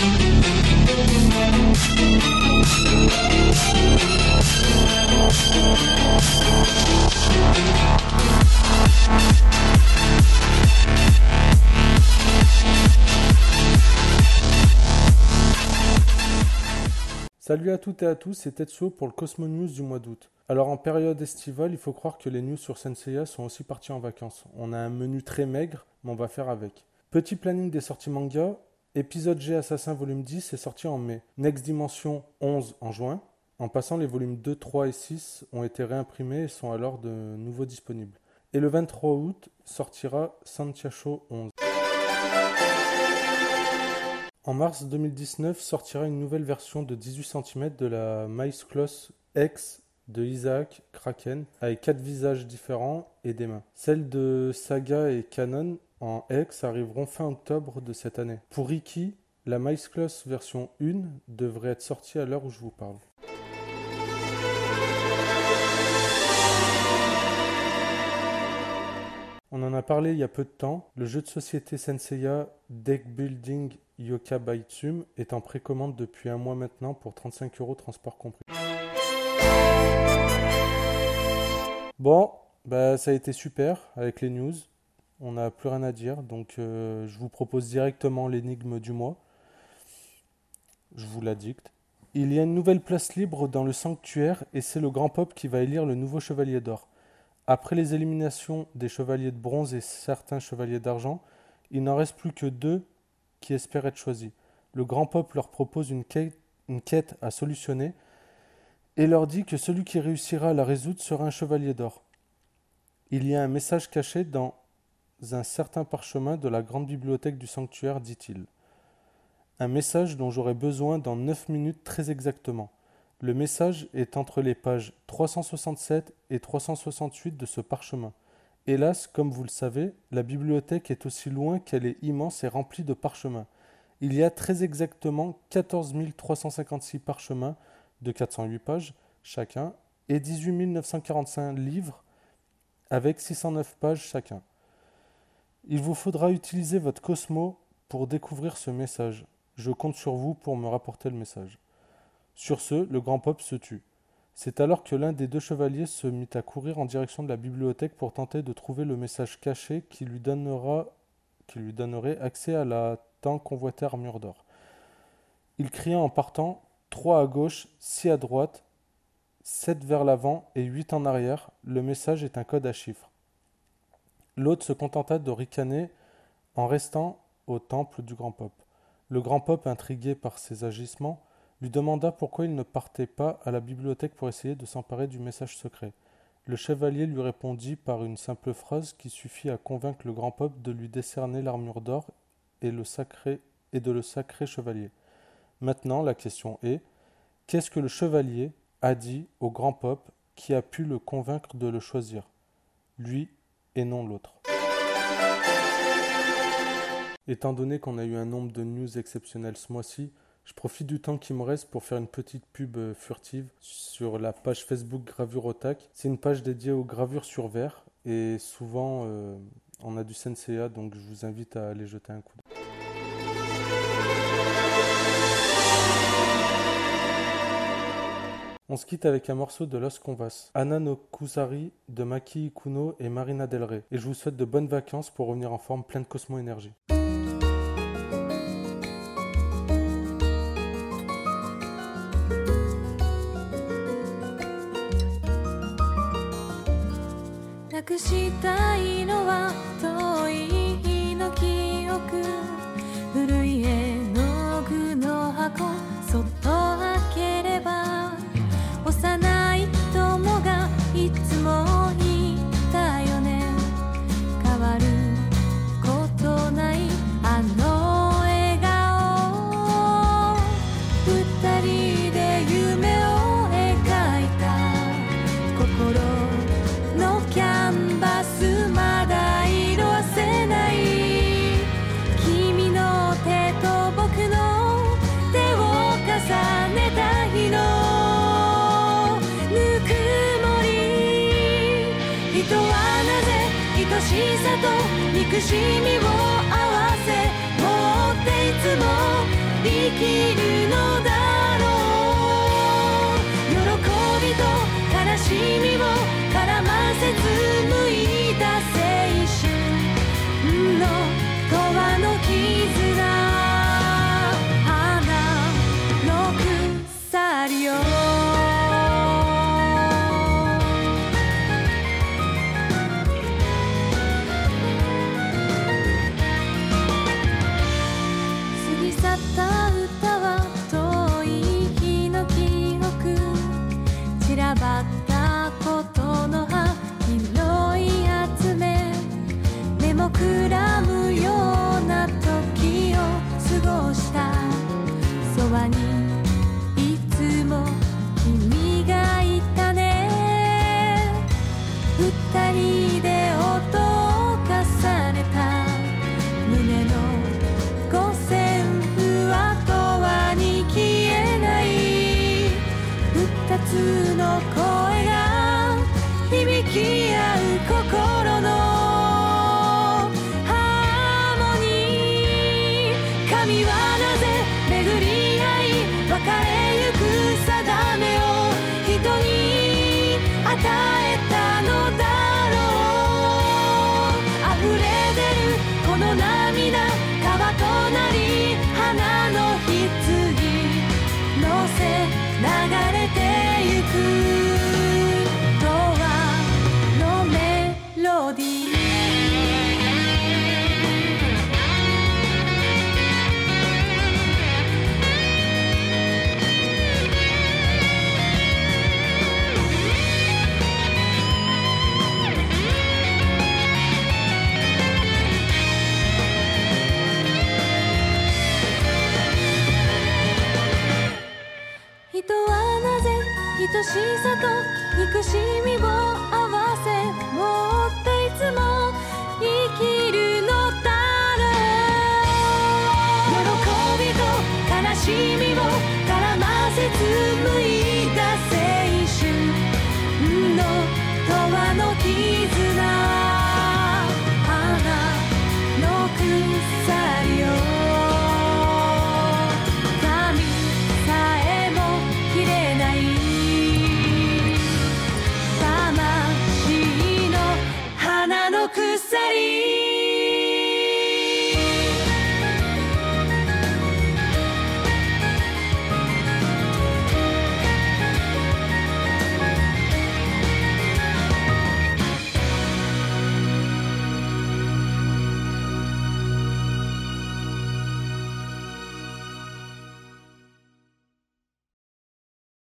Salut à toutes et à tous, c'est Tetsuo pour le Cosmo News du mois d'août. Alors en période estivale, il faut croire que les news sur Senseiya sont aussi partis en vacances. On a un menu très maigre, mais on va faire avec. Petit planning des sorties manga, épisode G Assassin volume 10 est sorti en mai. Next Dimension 11 en juin. En passant, les volumes 2, 3 et 6 ont été réimprimés et sont alors de nouveau disponibles. Et le 23 août sortira Santiago 11. En mars 2019 sortira une nouvelle version de 18 cm de la Mice Cloth X de Isaac Kraken avec quatre visages différents et des mains. Celles de Saga et Canon en X arriveront fin octobre de cette année. Pour Ricky, la Mice version 1 devrait être sortie à l'heure où je vous parle. On en a parlé il y a peu de temps. Le jeu de société Senseiya Deck Building Yoka Baitsum est en précommande depuis un mois maintenant pour 35 euros transport compris. Bon, bah ça a été super avec les news. On n'a plus rien à dire, donc euh, je vous propose directement l'énigme du mois. Je vous la dicte. Il y a une nouvelle place libre dans le sanctuaire et c'est le grand pop qui va élire le nouveau chevalier d'or. Après les éliminations des chevaliers de bronze et certains chevaliers d'argent, il n'en reste plus que deux qui espèrent être choisis. Le grand peuple leur propose une quête, à solutionner et leur dit que celui qui réussira à la résoudre sera un chevalier d'or. Il y a un message caché dans un certain parchemin de la grande bibliothèque du sanctuaire, dit-il. Un message dont j'aurai besoin dans neuf minutes très exactement. Le message est entre les pages 367 et 368 de ce parchemin. Hélas, comme vous le savez, la bibliothèque est aussi loin qu'elle est immense et remplie de parchemins. Il y a très exactement 14 356 parchemins de 408 pages chacun et 18 945 livres avec 609 pages chacun. Il vous faudra utiliser votre Cosmo pour découvrir ce message. Je compte sur vous pour me rapporter le message. Sur ce, le grand pop se tut. C'est alors que l'un des deux chevaliers se mit à courir en direction de la bibliothèque pour tenter de trouver le message caché qui lui, donnera, qui lui donnerait accès à la tant convoitée armure d'or. Il cria en partant trois à gauche, six à droite, sept vers l'avant et huit en arrière. Le message est un code à chiffres. L'autre se contenta de ricaner en restant au temple du grand pop. Le grand pop, intrigué par ses agissements, lui demanda pourquoi il ne partait pas à la bibliothèque pour essayer de s'emparer du message secret. Le chevalier lui répondit par une simple phrase qui suffit à convaincre le grand peuple de lui décerner l'armure d'or et, le sacré, et de le sacrer chevalier. Maintenant, la question est qu'est-ce que le chevalier a dit au grand peuple qui a pu le convaincre de le choisir? Lui et non l'autre. Étant donné qu'on a eu un nombre de news exceptionnels ce mois-ci, je profite du temps qui me reste pour faire une petite pub euh, furtive sur la page Facebook Gravure Otak. C'est une page dédiée aux gravures sur verre et souvent euh, on a du Senseiya donc je vous invite à aller jeter un coup On se quitte avec un morceau de Los Convas, Anna no Kusari de Maki Ikuno et Marina Del Rey. Et je vous souhaite de bonnes vacances pour revenir en forme plein de Cosmo Énergie. くしたいのは遠い日の記憶古い絵の具の箱 人で夢を描いた。心のキャンバスまだ色あせない。君の手と僕の手を重ねた日の。ぬくもり。人はなぜ愛しさと憎しみを合わせ持っていつもできるのだ人はなぜ愛しさと憎しみを合わせ持っていつも生き